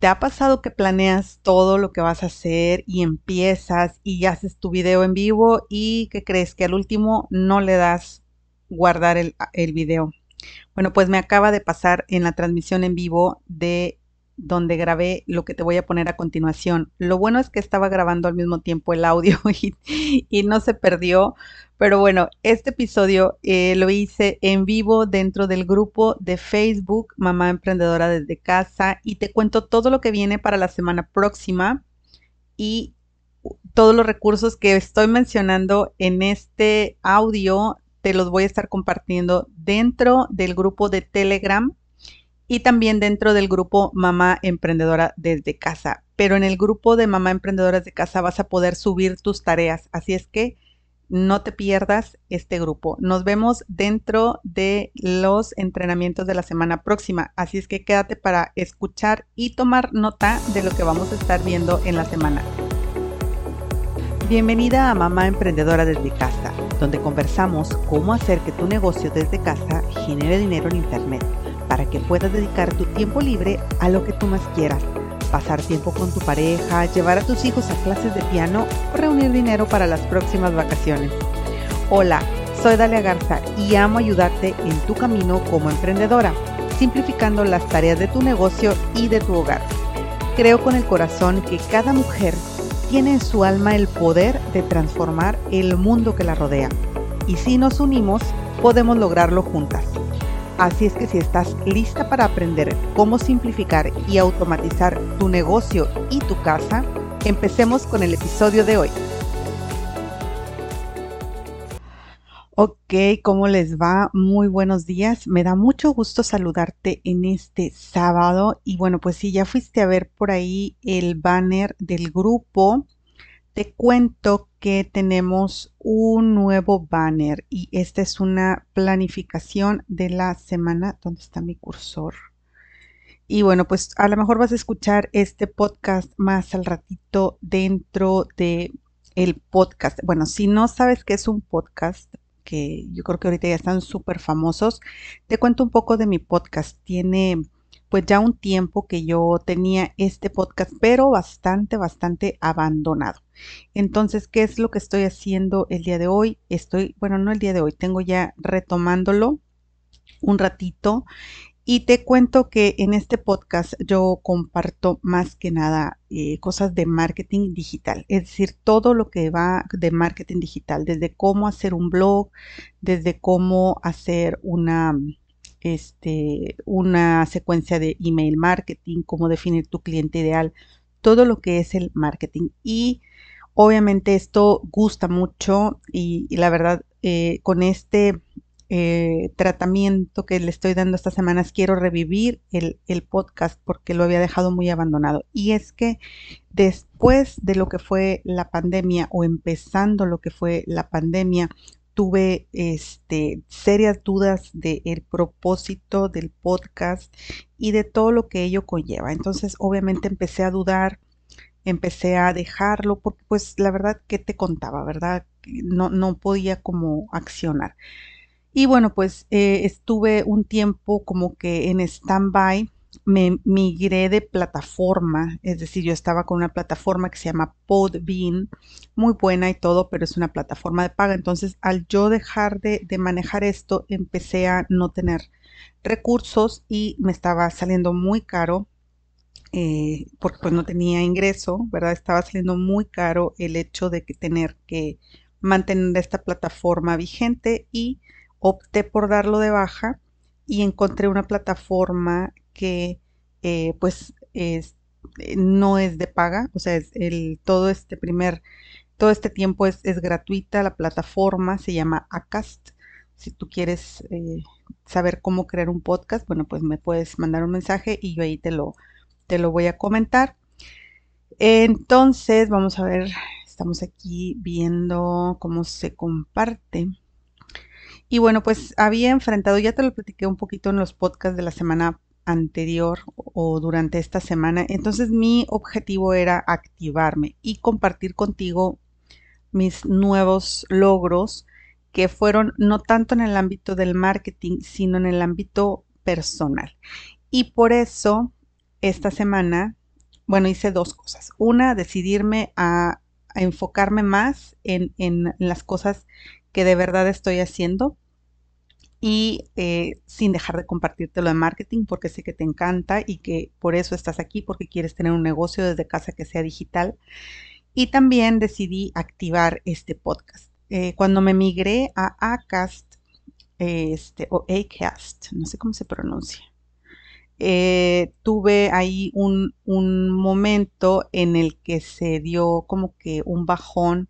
¿Te ha pasado que planeas todo lo que vas a hacer y empiezas y haces tu video en vivo y que crees que al último no le das guardar el, el video? Bueno, pues me acaba de pasar en la transmisión en vivo de donde grabé lo que te voy a poner a continuación. Lo bueno es que estaba grabando al mismo tiempo el audio y, no se perdió. Pero bueno, este episodio eh, lo hice en vivo dentro del grupo de Facebook Mamá Emprendedora desde casa y te cuento todo lo que viene para la semana próxima y todos los recursos que estoy mencionando en este audio te los voy a estar compartiendo dentro del grupo de Telegram y también dentro del grupo Mamá Emprendedora desde casa. Pero en el grupo de Mamá Emprendedora desde casa vas a poder subir tus tareas. Así es que no te pierdas este grupo. Nos vemos dentro de los entrenamientos de la semana próxima. Así es que quédate para escuchar y tomar nota de lo que vamos a estar viendo en la semana. Bienvenida a Mamá Emprendedora desde casa, donde conversamos cómo hacer que tu negocio desde casa genere dinero en Internet para que puedas dedicar tu tiempo libre a lo que tú más quieras. Pasar tiempo con tu pareja, llevar a tus hijos a clases de piano o reunir dinero para las próximas vacaciones. Hola, soy Dalia Garza y amo ayudarte en tu camino como emprendedora, simplificando las tareas de tu negocio y de tu hogar. Creo con el corazón que cada mujer tiene en su alma el poder de transformar el mundo que la rodea. Y si nos unimos, podemos lograrlo juntas. Así es que si estás lista para aprender cómo simplificar y automatizar tu negocio y tu casa, empecemos con el episodio de hoy. Ok, ¿cómo les va? Muy buenos días. Me da mucho gusto saludarte en este sábado. Y bueno, pues si ya fuiste a ver por ahí el banner del grupo, te cuento que tenemos un nuevo banner y esta es una planificación de la semana. ¿Dónde está mi cursor? Y bueno, pues a lo mejor vas a escuchar este podcast más al ratito dentro de el podcast. Bueno, si no sabes qué es un podcast, que yo creo que ahorita ya están súper famosos, te cuento un poco de mi podcast. Tiene pues ya un tiempo que yo tenía este podcast, pero bastante, bastante abandonado. Entonces, ¿qué es lo que estoy haciendo el día de hoy? Estoy, bueno, no el día de hoy, tengo ya retomándolo un ratito y te cuento que en este podcast yo comparto más que nada eh, cosas de marketing digital, es decir, todo lo que va de marketing digital, desde cómo hacer un blog, desde cómo hacer una este, una secuencia de email marketing, cómo definir tu cliente ideal, todo lo que es el marketing. Y obviamente esto gusta mucho y, la verdad eh, con este eh, tratamiento que le estoy dando estas semanas quiero revivir el, el podcast porque lo había dejado muy abandonado. Y es que después de lo que fue la pandemia o empezando lo que fue la pandemia, tuve este, serias dudas del propósito del podcast y de todo lo que ello conlleva. Entonces, obviamente empecé a dudar, empecé a dejarlo, porque pues la verdad que te contaba, ¿verdad? No, no podía como accionar. Y bueno, pues eh, estuve un tiempo como que en stand-by me migré de plataforma, es decir, yo estaba con una plataforma que se llama Podbean, muy buena y todo, pero es una plataforma de paga. Entonces, al yo dejar de, manejar esto, empecé a no tener recursos y me estaba saliendo muy caro eh, porque pues no tenía ingreso, ¿verdad? Estaba saliendo muy caro el hecho de que tener que mantener esta plataforma vigente y opté por darlo de baja y encontré una plataforma que eh, pues es, eh, no es de paga, o sea, es el, todo este primer, todo este tiempo es, gratuita, la plataforma se llama Acast. Si tú quieres eh, saber cómo crear un podcast, bueno, pues me puedes mandar un mensaje y yo ahí te lo, te lo voy a comentar. Entonces, vamos a ver, estamos aquí viendo cómo se comparte. Y bueno, pues había enfrentado, ya te lo platiqué un poquito en los podcasts de la semana anterior o durante esta semana. Entonces mi objetivo era activarme y compartir contigo mis nuevos logros que fueron no tanto en el ámbito del marketing, sino en el ámbito personal. Y por eso esta semana bueno, hice dos cosas. Una, decidirme a, enfocarme más en, en, las cosas que de verdad estoy haciendo y eh, sin dejar de compartirte lo de marketing porque sé que te encanta y que por eso estás aquí, porque quieres tener un negocio desde casa que sea digital. Y también decidí activar este podcast. Eh, cuando me migré a Acast, este, o Acast, no sé cómo se pronuncia, eh, tuve ahí un, un, momento en el que se dio como que un bajón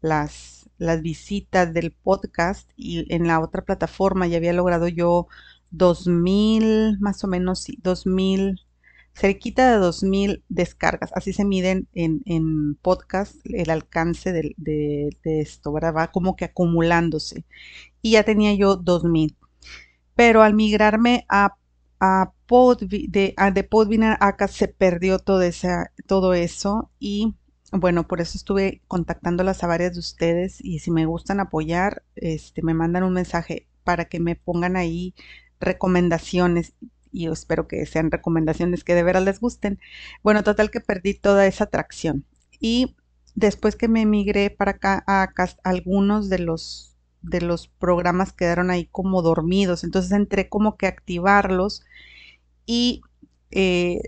las, las visitas del podcast y en la otra plataforma ya había logrado yo 2000, más o menos, sí, 2000, cerquita de 2000 descargas. Así se miden en, en podcast el alcance de, de, esto, ¿verdad? Va como que acumulándose. Y ya tenía yo 2000. Pero al migrarme a a de, de Podviner acá se perdió todo, esa, todo eso y bueno, por eso estuve contactándolas a varias de ustedes y si me gustan apoyar, este, me mandan un mensaje para que me pongan ahí recomendaciones y yo espero que sean recomendaciones que de veras les gusten. Bueno, total que perdí toda esa atracción y después que me emigré para acá, acá algunos de los de los programas quedaron ahí como dormidos. Entonces entré como que a activarlos y eh,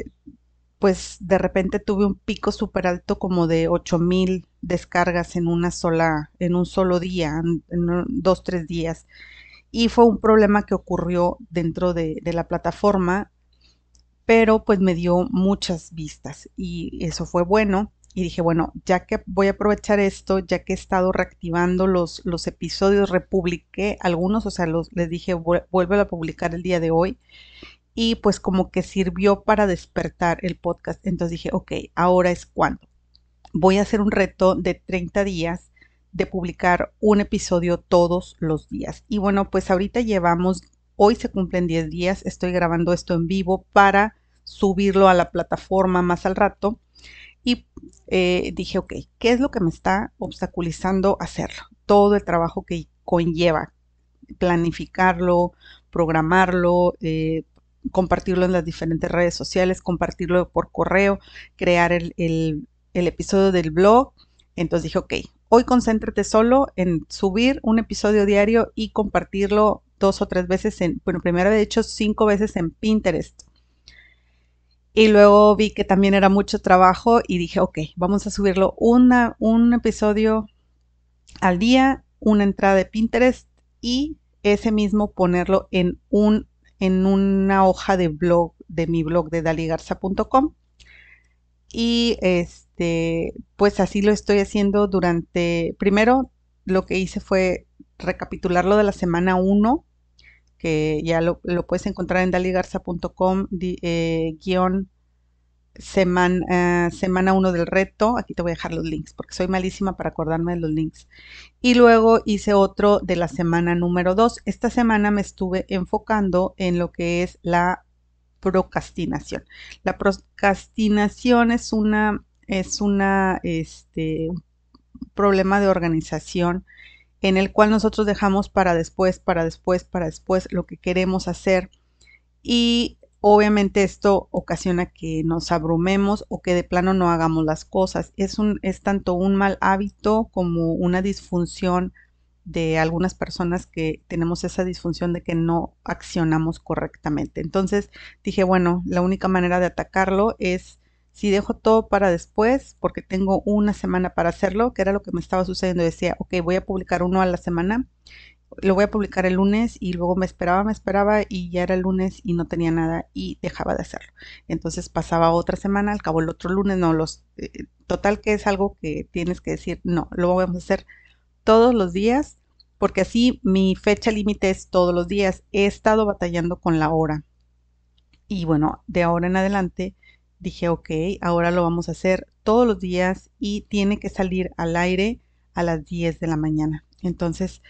pues de repente tuve un pico súper alto como de 8000 descargas en una sola, en un solo día, en, dos, tres días. Y fue un problema que ocurrió dentro de, de la plataforma, pero pues me dio muchas vistas y eso fue bueno y dije, bueno, ya que voy a aprovechar esto, ya que he estado reactivando los, los episodios, republiqué algunos, o sea, los, les dije, vuelve a publicar el día de hoy. Y pues como que sirvió para despertar el podcast. Entonces dije, ok, ahora es cuando. Voy a hacer un reto de 30 días de publicar un episodio todos los días. Y bueno, pues ahorita llevamos, hoy se cumplen 10 días, estoy grabando esto en vivo para subirlo a la plataforma más al rato y eh, dije, ok, ¿qué es lo que me está obstaculizando hacerlo? Todo el trabajo que conlleva planificarlo, programarlo, eh, compartirlo en las diferentes redes sociales, compartirlo por correo, crear el, el, episodio del blog. Entonces dije, ok, hoy concéntrate solo en subir un episodio diario y compartirlo dos o tres veces en, bueno, primero he hecho cinco veces en Pinterest. Y luego vi que también era mucho trabajo y dije, ok, vamos a subirlo una, un episodio al día, una entrada de Pinterest y ese mismo ponerlo en, un, en una hoja de blog, de mi blog de daligarza.com. Y este, pues así lo estoy haciendo durante, primero lo que hice fue recapitular lo de la semana 1 que ya lo, puedes encontrar en daligarza.com eh, guion semana, semana 1 del reto. Aquí te voy a dejar los links porque soy malísima para acordarme de los links. Y luego hice otro de la semana número 2. Esta semana me estuve enfocando en lo que es la procrastinación. La procrastinación es una, es una, este, un problema de organización en el cual nosotros dejamos para después, para después, para después lo que queremos hacer. Y obviamente esto ocasiona que nos abrumemos o que de plano no hagamos las cosas. Es, un, es tanto un mal hábito como una disfunción de algunas personas que tenemos esa disfunción de que no accionamos correctamente. Entonces dije, bueno, la única manera de atacarlo es si dejo todo para después, porque tengo una semana para hacerlo, que era lo que me estaba sucediendo. Decía, ok, voy a publicar uno a la semana, lo voy a publicar el lunes y luego me esperaba, me esperaba y ya era el lunes y no tenía nada y dejaba de hacerlo. Entonces pasaba otra semana, al cabo el otro lunes, no, los... Eh, total que es algo que tienes que decir, no, lo vamos a hacer todos los días, porque así mi fecha límite es todos los días. He estado batallando con la hora. Y bueno, de ahora en adelante dije, ok, ahora lo vamos a hacer todos los días y tiene que salir al aire a las 10 de la mañana. Entonces,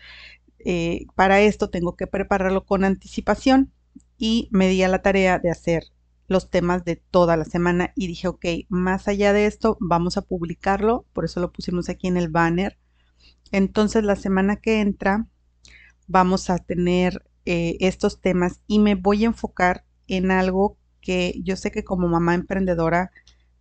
eh, para esto tengo que prepararlo con anticipación y me di a la tarea de hacer los temas de toda la semana y dije, ok, más allá de esto, vamos a publicarlo, por eso lo pusimos aquí en el banner. Entonces, la semana que entra, vamos a tener eh, estos temas y me voy a enfocar en algo que yo sé que como mamá emprendedora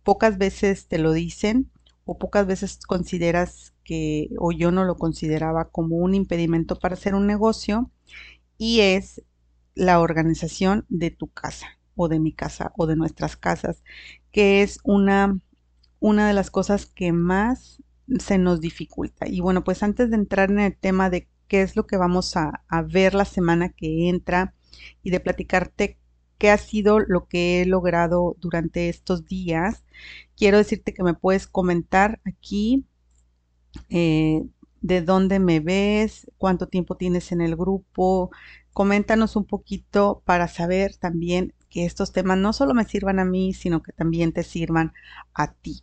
pocas veces te lo dicen o pocas veces consideras que, o yo no lo consideraba como un impedimento para hacer un negocio, y es la organización de tu casa o de mi casa o de nuestras casas, que es una, una de las cosas que más se nos dificulta. Y bueno, pues antes de entrar en el tema de qué es lo que vamos a, a ver la semana que entra y de platicarte qué ha sido lo que he logrado durante estos días, quiero decirte que me puedes comentar aquí eh, de dónde me ves, cuánto tiempo tienes en el grupo. Coméntanos un poquito para saber también que estos temas no solo me sirvan a mí, sino que también te sirvan a ti.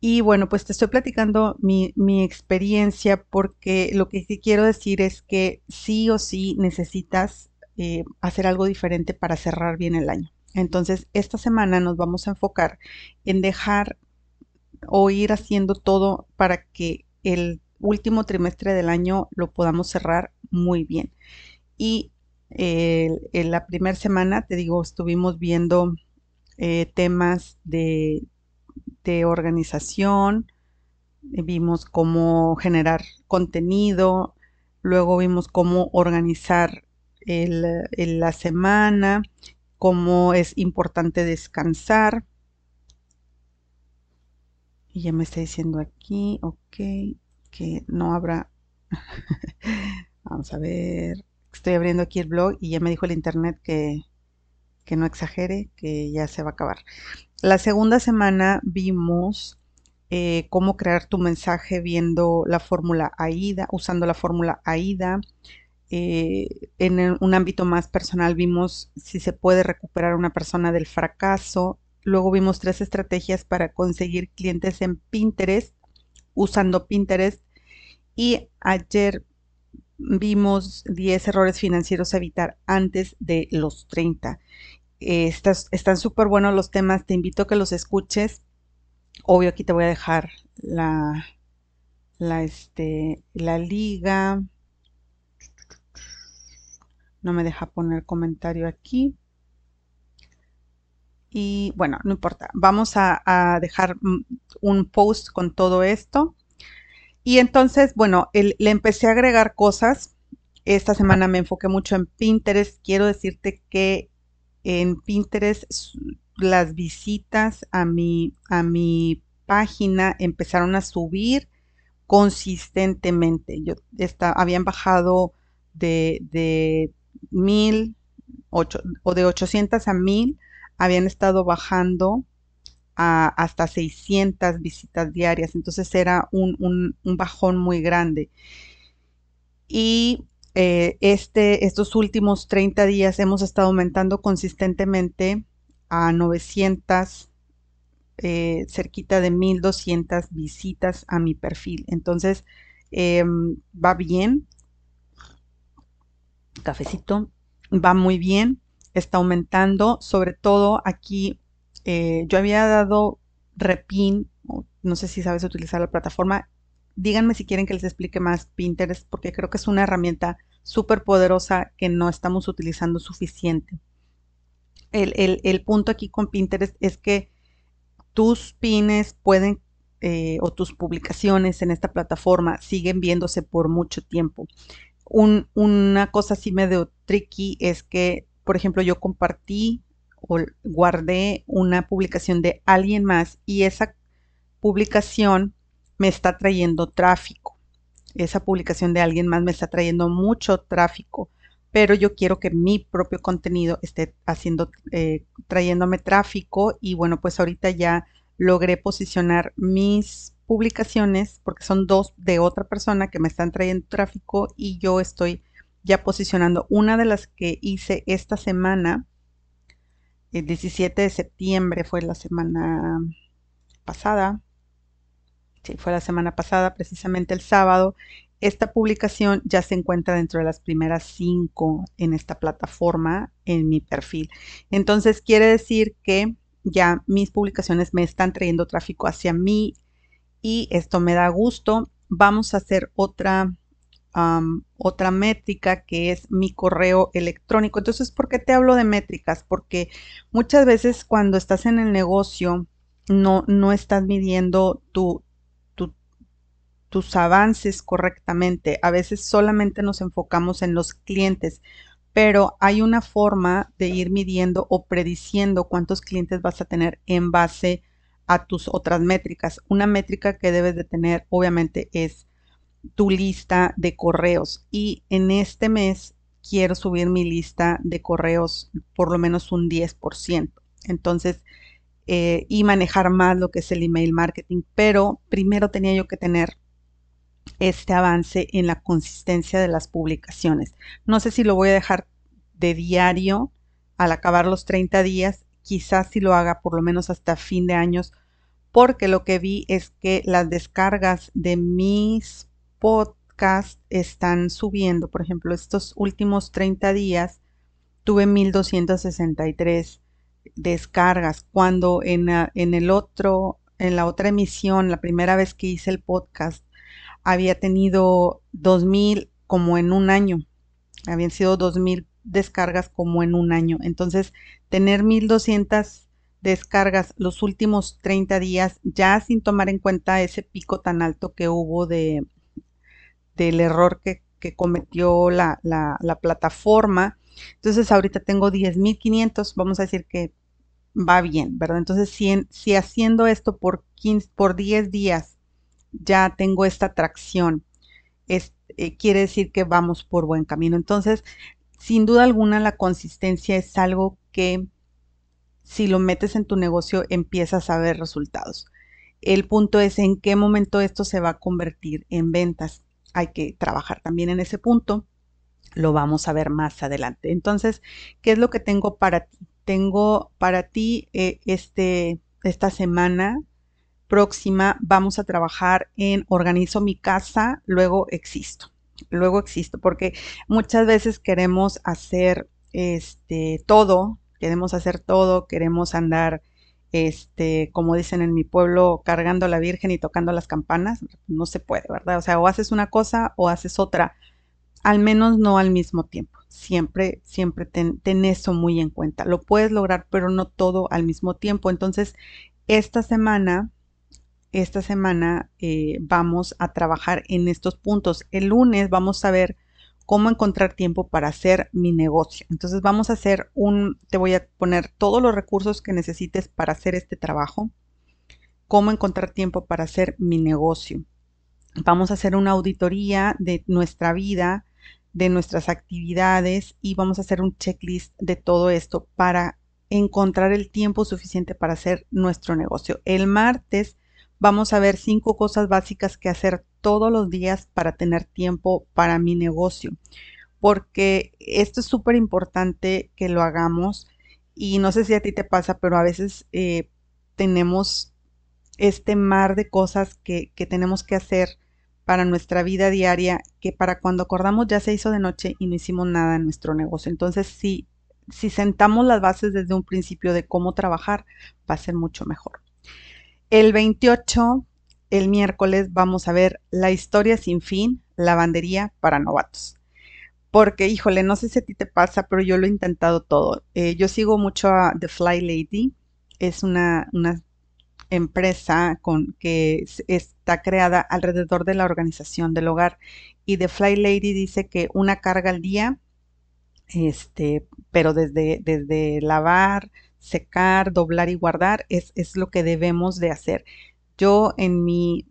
Y bueno, pues te estoy platicando mi, mi experiencia porque lo que quiero decir es que sí o sí necesitas eh, hacer algo diferente para cerrar bien el año. Entonces, esta semana nos vamos a enfocar en dejar o ir haciendo todo para que el último trimestre del año lo podamos cerrar muy bien. Y eh, en la primera semana, te digo, estuvimos viendo eh, temas de, de organización, vimos cómo generar contenido, luego vimos cómo organizar el, la semana, cómo es importante descansar. Y ya me está diciendo aquí, ok, que no habrá... Vamos a ver. Estoy abriendo aquí el blog y ya me dijo el internet que, que no exagere, que ya se va a acabar. La segunda semana vimos eh, cómo crear tu mensaje viendo la fórmula AIDA, usando la fórmula AIDA. Eh, en un ámbito más personal vimos si se puede recuperar una persona del fracaso. Luego vimos tres estrategias para conseguir clientes en Pinterest usando Pinterest. Y ayer vimos 10 errores financieros a evitar antes de los 30. Eh, están súper buenos los temas, te invito a que los escuches. Obvio, aquí te voy a dejar la, la, este, la liga no me deja poner comentario aquí. Y bueno, no importa. Vamos a, dejar un post con todo esto. Y entonces, bueno, le empecé a agregar cosas. Esta semana me enfoqué mucho en Pinterest. Quiero decirte que en Pinterest las visitas a mi, a mi página empezaron a subir consistentemente. Yo habían bajado de mil o de 800 a mil habían estado bajando a hasta 600 visitas diarias. Entonces era un, bajón muy grande. Y eh, este, estos últimos 30 días hemos estado aumentando consistentemente a 900, eh, cerquita de 1200 visitas a mi perfil. Entonces, em, va bien cafecito, va muy bien, está aumentando, sobre todo aquí eh, yo había dado repin, no sé si sabes utilizar la plataforma, díganme si quieren que les explique más Pinterest porque creo que es una herramienta súper poderosa que no estamos utilizando suficiente. El, punto aquí con Pinterest es que tus pines pueden eh, o tus publicaciones en esta plataforma siguen viéndose por mucho tiempo una cosa así medio tricky es que, por ejemplo, yo compartí o guardé una publicación de alguien más y esa publicación me está trayendo tráfico. Esa publicación de alguien más me está trayendo mucho tráfico, pero yo quiero que mi propio contenido esté haciendo, eh, trayéndome tráfico y bueno, pues ahorita ya logré posicionar mis publicaciones, porque son dos de otra persona que me están trayendo tráfico y yo estoy ya posicionando una de las que hice esta semana, el 17 de septiembre fue la semana pasada, sí, fue la semana pasada, precisamente el sábado. Esta publicación ya se encuentra dentro de las primeras cinco en esta plataforma, en mi perfil. Entonces quiere decir que ya mis publicaciones me están trayendo tráfico hacia mí y esto me da gusto. Vamos a hacer otra, otra métrica que es mi correo electrónico. Entonces, ¿por qué te hablo de métricas? Porque muchas veces cuando estás en el negocio no, no estás midiendo tu, tus avances correctamente. A veces solamente nos enfocamos en los clientes, pero hay una forma de ir midiendo o prediciendo cuántos clientes vas a tener en base tus otras métricas. Una métrica que debes de tener obviamente es tu lista de correos y en este mes quiero subir mi lista de correos por lo menos un 10%. Entonces, eh, y manejar más lo que es el email marketing, pero primero tenía yo que tener este avance en la consistencia de las publicaciones. No sé si lo voy a dejar de diario al acabar los 30 días, quizás si lo haga por lo menos hasta fin de años, porque lo que vi es que las descargas de mis podcasts están subiendo. Por ejemplo, estos últimos 30 días tuve 1263 descargas, cuando en, en el otro, en la otra emisión, la primera vez que hice el podcast, había tenido 2000 como en un año. Habían sido 2000 descargas como en un año. Entonces, tener 1200 descargas los últimos 30 días, ya sin tomar en cuenta ese pico tan alto que hubo de del error que, cometió la, plataforma. Entonces, ahorita tengo 10.500, vamos a decir que va bien, ¿verdad? Entonces, si, si haciendo esto por, 15, por 10 días ya tengo esta tracción. Es, eh, quiere decir que vamos por buen camino. Entonces, sin duda alguna, la consistencia es algo que si lo metes en tu negocio empiezas a ver resultados. El punto es en qué momento esto se va a convertir en ventas. Hay que trabajar también en ese punto. Lo vamos a ver más adelante. Entonces, ¿qué es lo que tengo para ti? Tengo para ti eh, este, esta semana próxima vamos a trabajar en organizo mi casa, luego existo. Luego existo, porque muchas veces queremos hacer este todo, queremos hacer todo, queremos andar este, como dicen en mi pueblo, cargando a la Virgen y tocando las campanas, no se puede, ¿verdad? O sea, o haces una cosa o haces otra, al menos no al mismo tiempo. Siempre, siempre ten, eso muy en cuenta. Lo puedes lograr, pero no todo al mismo tiempo. Entonces, esta semana esta semana eh, vamos a trabajar en estos puntos. El lunes vamos a ver cómo encontrar tiempo para hacer mi negocio. Entonces vamos a hacer un, te voy a poner todos los recursos que necesites para hacer este trabajo, cómo encontrar tiempo para hacer mi negocio. Vamos a hacer una auditoría de nuestra vida, de nuestras actividades y vamos a hacer un checklist de todo esto para encontrar el tiempo suficiente para hacer nuestro negocio. El martes Vamos a ver cinco cosas básicas que hacer todos los días para tener tiempo para mi negocio. Porque esto es súper importante que lo hagamos. Y no sé si a ti te pasa, pero a veces eh, tenemos este mar de cosas que, que tenemos que hacer para nuestra vida diaria, que para cuando acordamos ya se hizo de noche y no hicimos nada en nuestro negocio. Entonces, si, si sentamos las bases desde un principio de cómo trabajar, va a ser mucho mejor. El 28, el miércoles, vamos a ver la historia sin fin, lavandería para novatos. Porque, híjole, no sé si a ti te pasa, pero yo lo he intentado todo. Eh, yo sigo mucho a The Fly Lady. Es una, empresa con, que está creada alrededor de la organización del hogar. Y The Fly Lady dice que una carga al día, este, pero desde, desde lavar, secar, doblar y guardar es, es lo que debemos de hacer. Yo en mi,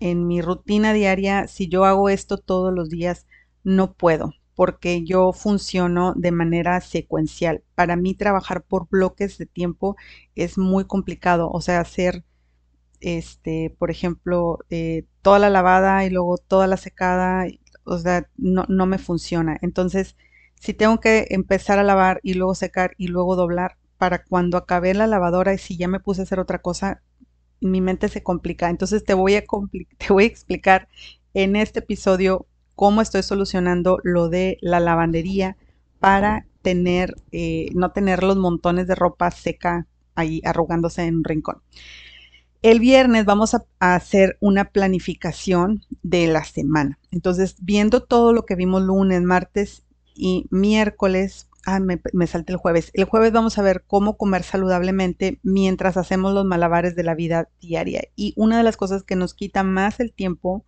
en mi rutina diaria, si yo hago esto todos los días, no puedo porque yo funciono de manera secuencial. Para mí trabajar por bloques de tiempo es muy complicado, o sea, hacer, este, por ejemplo, eh, toda la lavada y luego toda la secada, o sea, no, no me funciona. Entonces, si tengo que empezar a lavar y luego secar y luego doblar, para cuando acabé la lavadora y si ya me puse a hacer otra cosa, mi mente se complica. Entonces te voy a, te voy a explicar en este episodio cómo estoy solucionando lo de la lavandería para tener, eh, no tener los montones de ropa seca ahí arrugándose en un rincón. El viernes vamos a, a, hacer una planificación de la semana. Entonces, viendo todo lo que vimos lunes, martes y miércoles, ah, me, me salté el jueves. El jueves vamos a ver cómo comer saludablemente mientras hacemos los malabares de la vida diaria. Y una de las cosas que nos quita más el tiempo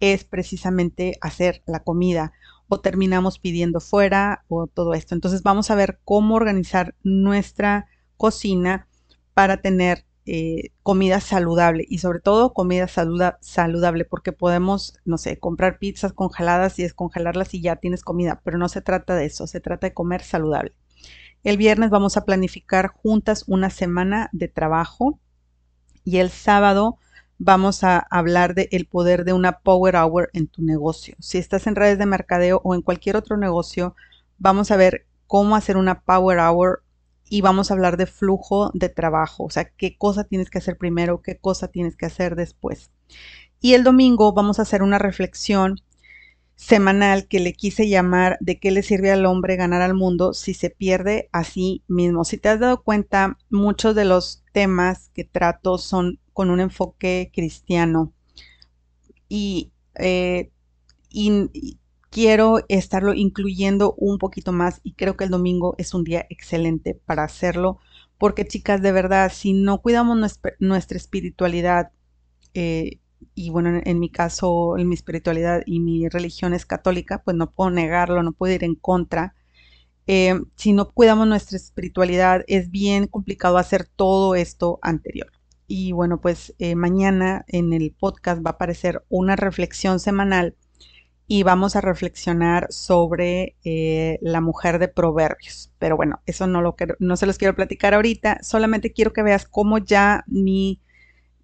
es precisamente hacer la comida o terminamos pidiendo fuera o todo esto. Entonces vamos a ver cómo organizar nuestra cocina para tener eh, comida saludable y sobre todo comida saludable porque podemos, no sé, comprar pizzas congeladas y descongelarlas y ya tienes comida, pero no se trata de eso, se trata de comer saludable. El viernes vamos a planificar juntas una semana de trabajo y el sábado vamos a hablar del el poder de una Power Hour en tu negocio. Si estás en redes de mercadeo o en cualquier otro negocio, vamos a ver cómo hacer una Power Hour y vamos a hablar de flujo de trabajo, o sea, qué cosa tienes que hacer primero, qué cosa tienes que hacer después. Y el domingo vamos a hacer una reflexión semanal que le quise llamar de qué le sirve al hombre ganar al mundo si se pierde a sí mismo. Si te has dado cuenta, muchos de los temas que trato son con un enfoque cristiano y, eh, y quiero estarlo incluyendo un poquito más y creo que el domingo es un día excelente para hacerlo porque chicas de verdad si no cuidamos nuestra, espiritualidad eh, y bueno en, mi caso en mi espiritualidad y mi religión es católica pues no puedo negarlo no puedo ir en contra. Eh, si no cuidamos nuestra espiritualidad es bien complicado hacer todo esto anterior. Y bueno pues eh, mañana en el podcast va a aparecer una reflexión semanal y vamos a reflexionar sobre eh, la mujer de Proverbios. Pero bueno, eso no, lo no se los quiero platicar ahorita, solamente quiero que veas cómo ya mi,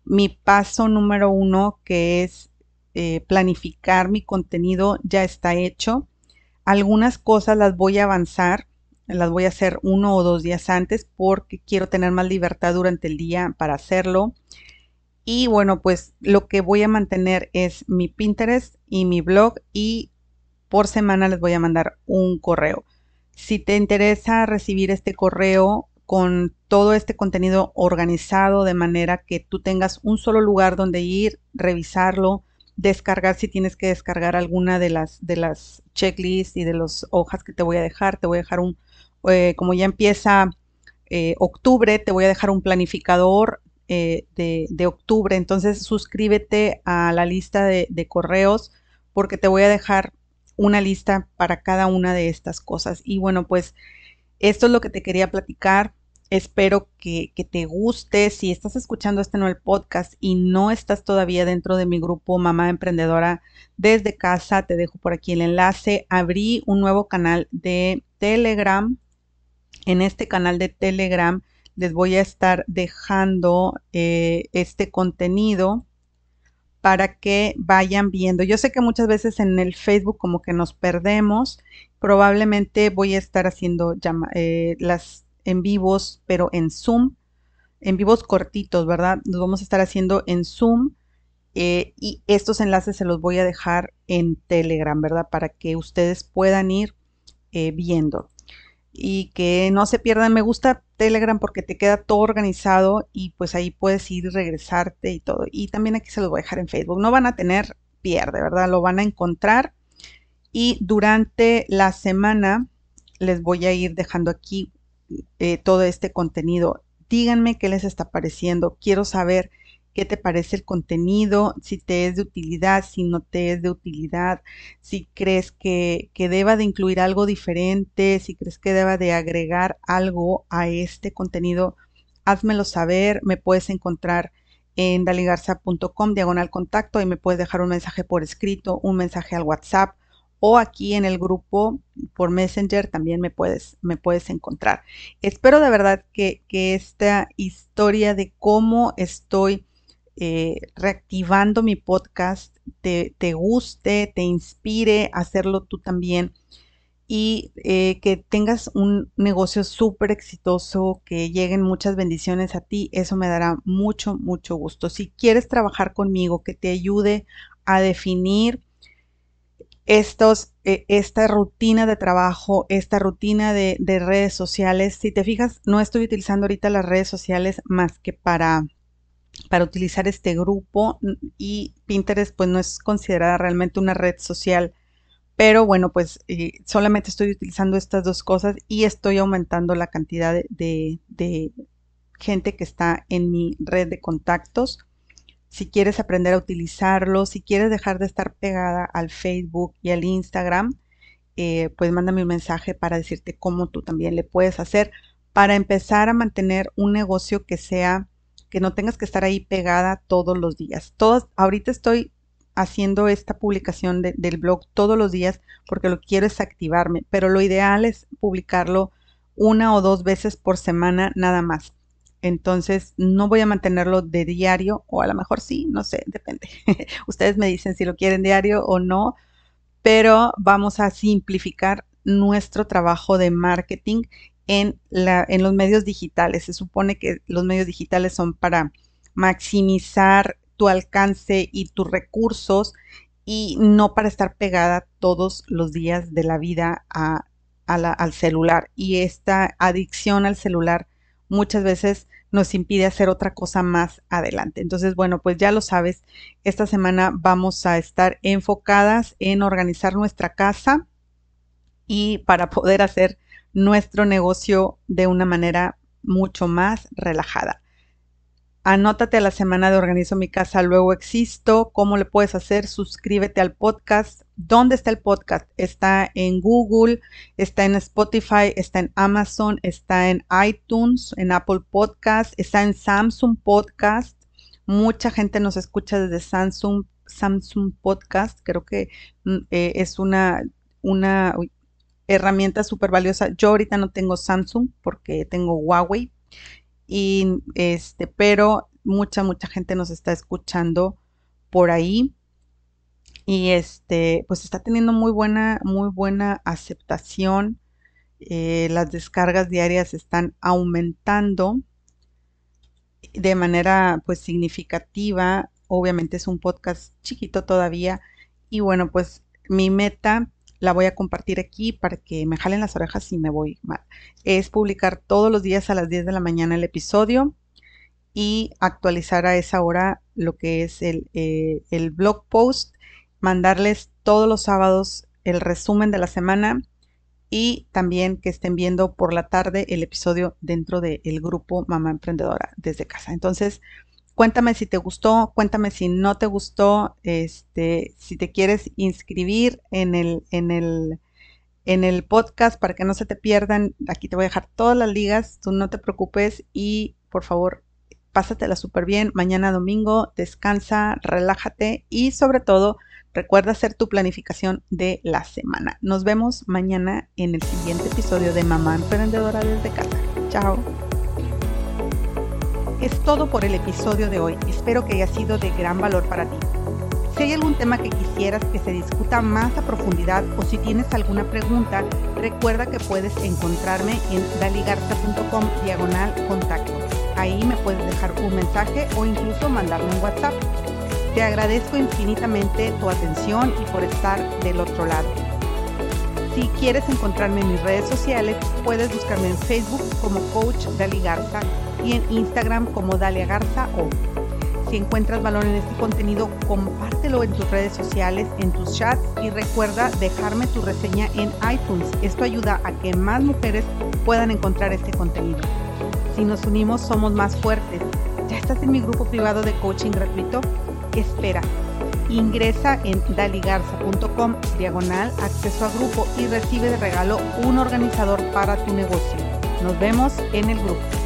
mi paso número uno, que es eh, planificar mi contenido, ya está hecho. Algunas cosas las voy a avanzar, las voy a hacer uno o dos días antes porque quiero tener más libertad durante el día para hacerlo. Y bueno, pues lo que voy a mantener es mi Pinterest y mi blog y por semana les voy a mandar un correo. Si te interesa recibir este correo con todo este contenido organizado de manera que tú tengas un solo lugar donde ir, revisarlo, descargar si tienes que descargar alguna de las de las checklists y de las hojas que te voy a dejar, te voy a dejar un eh, como ya empieza eh, octubre, te voy a dejar un planificador eh, de, octubre. Entonces suscríbete a la lista de, correos porque te voy a dejar una lista para cada una de estas cosas. Y bueno, pues esto es lo que te quería platicar. Espero que, te guste. Si estás escuchando este nuevo podcast y no estás todavía dentro de mi grupo Mamá Emprendedora desde casa, te dejo por aquí el enlace. Abrí un nuevo canal de Telegram. En este canal de Telegram les voy a estar dejando eh, este contenido para que vayan viendo. Yo sé que muchas veces en el Facebook como que nos perdemos. Probablemente voy a estar haciendo eh, las en vivos, pero en Zoom, en vivos cortitos, ¿verdad? Los vamos a estar haciendo en Zoom. Eh, y estos enlaces se los voy a dejar en Telegram, ¿verdad? Para que ustedes puedan ir viendo y que no se pierdan. Me gusta Telegram porque te queda todo organizado y pues ahí puedes ir y regresarte y todo. Y también aquí se los voy a dejar en Facebook. No van a tener pierde, ¿verdad? Lo van a encontrar y durante la semana les voy a ir dejando aquí eh, todo este contenido. Díganme qué les está pareciendo. Quiero saber qué te parece el contenido, si te es de utilidad, si no te es de utilidad, si crees que, deba de incluir algo diferente, si crees que deba de agregar algo a este contenido, házmelo saber, me puedes encontrar en daligarza.com diagonal contacto y me puedes dejar un mensaje por escrito, un mensaje al WhatsApp o aquí en el grupo por Messenger también me puedes, me puedes encontrar. Espero de verdad que, que esta historia de cómo estoy eh, reactivando mi podcast, te, guste, te inspire a hacerlo tú también y eh, que tengas un negocio súper exitoso, que lleguen muchas bendiciones a ti, eso me dará mucho, mucho gusto. Si quieres trabajar conmigo, que te ayude a definir estos, eh, esta rutina de trabajo, esta rutina de, de redes sociales, si te fijas, no estoy utilizando ahorita las redes sociales más que para para utilizar este grupo y Pinterest pues no es considerada realmente una red social Pero bueno, pues eh, solamente estoy utilizando estas dos cosas y estoy aumentando la cantidad de, gente que está en mi red de contactos. Si quieres aprender a utilizarlo, si quieres dejar de estar pegada al Facebook y al Instagram, eh, pues mándame un mensaje para decirte cómo tú también le puedes hacer para empezar a mantener un negocio que sea, que no tengas que estar ahí pegada todos los días. Todos, ahorita estoy haciendo esta publicación del blog todos los días porque lo quiero es activarme, pero lo ideal es publicarlo una o dos veces por semana nada más. Entonces no voy a mantenerlo de diario o a lo mejor sí, no sé, depende. Ustedes me dicen si lo quieren diario o no, pero vamos a simplificar nuestro trabajo de marketing en, los medios digitales. Se supone que los medios digitales son para maximizar tu alcance y tus recursos y no para estar pegada todos los días de la vida al celular. Y esta adicción al celular muchas veces nos impide hacer otra cosa más adelante. Entonces, bueno, pues ya lo sabes, esta semana vamos a estar enfocadas en organizar nuestra casa y para poder hacer nuestro negocio de una manera mucho más relajada. Anótate a la semana de Organizo mi casa, luego existo. ¿Cómo le puedes hacer? Suscríbete al podcast. ¿Dónde está el podcast? Está en Google, está en Spotify, está en Amazon, está en iTunes, en Apple Podcast, está en Samsung Podcast. Mucha gente nos escucha desde Samsung, Samsung Podcast. Creo que mm, eh, es una, una herramienta súper valiosa. Yo ahorita no tengo Samsung porque tengo Huawei y este, pero mucha, mucha gente nos está escuchando por ahí y este, pues está teniendo muy buena, muy buena aceptación. Eh, las descargas diarias están aumentando de manera pues significativa. Obviamente es un podcast chiquito todavía y bueno, pues mi meta la voy a compartir aquí para que me jalen las orejas si me voy mal. Es publicar todos los días a las 10 de la mañana el episodio y actualizar a esa hora lo que es el, eh, el blog post, mandarles todos los sábados el resumen de la semana y también que estén viendo por la tarde el episodio dentro del grupo Mamá Emprendedora desde casa. Entonces, Cuéntame si te gustó, cuéntame si no te gustó, este, si te quieres inscribir en el, en el, en el podcast para que no se te pierdan. Aquí te voy a dejar todas las ligas, tú no te preocupes y por favor, pásatela súper bien. Mañana domingo, descansa, relájate y sobre todo, recuerda hacer tu planificación de la semana. Nos vemos mañana en el siguiente episodio de Mamá Emprendedora desde casa. Chao es todo por el episodio de hoy. Espero que haya sido de gran valor para ti. Si hay algún tema que quisieras que se discuta más a profundidad o si tienes alguna pregunta, recuerda que puedes encontrarme en daligarza.com diagonal contacto. Ahí me puedes dejar un mensaje o incluso mandarme un WhatsApp. Te agradezco infinitamente tu atención y por estar del otro lado. Si quieres encontrarme en mis redes sociales, puedes buscarme en Facebook como Coach Dali Garza y en Instagram como Dalia Garza o. Si encuentras valor en este contenido, compártelo en tus redes sociales, en tus chats y recuerda dejarme tu reseña en iTunes. Esto ayuda a que más mujeres puedan encontrar este contenido. Si nos unimos, somos más fuertes. ¿Ya estás en mi grupo privado de coaching gratuito? ¿Qué espera? Ingresa en daligarza.com diagonal acceso a grupo y recibe de regalo un organizador para tu negocio. Nos vemos en el grupo.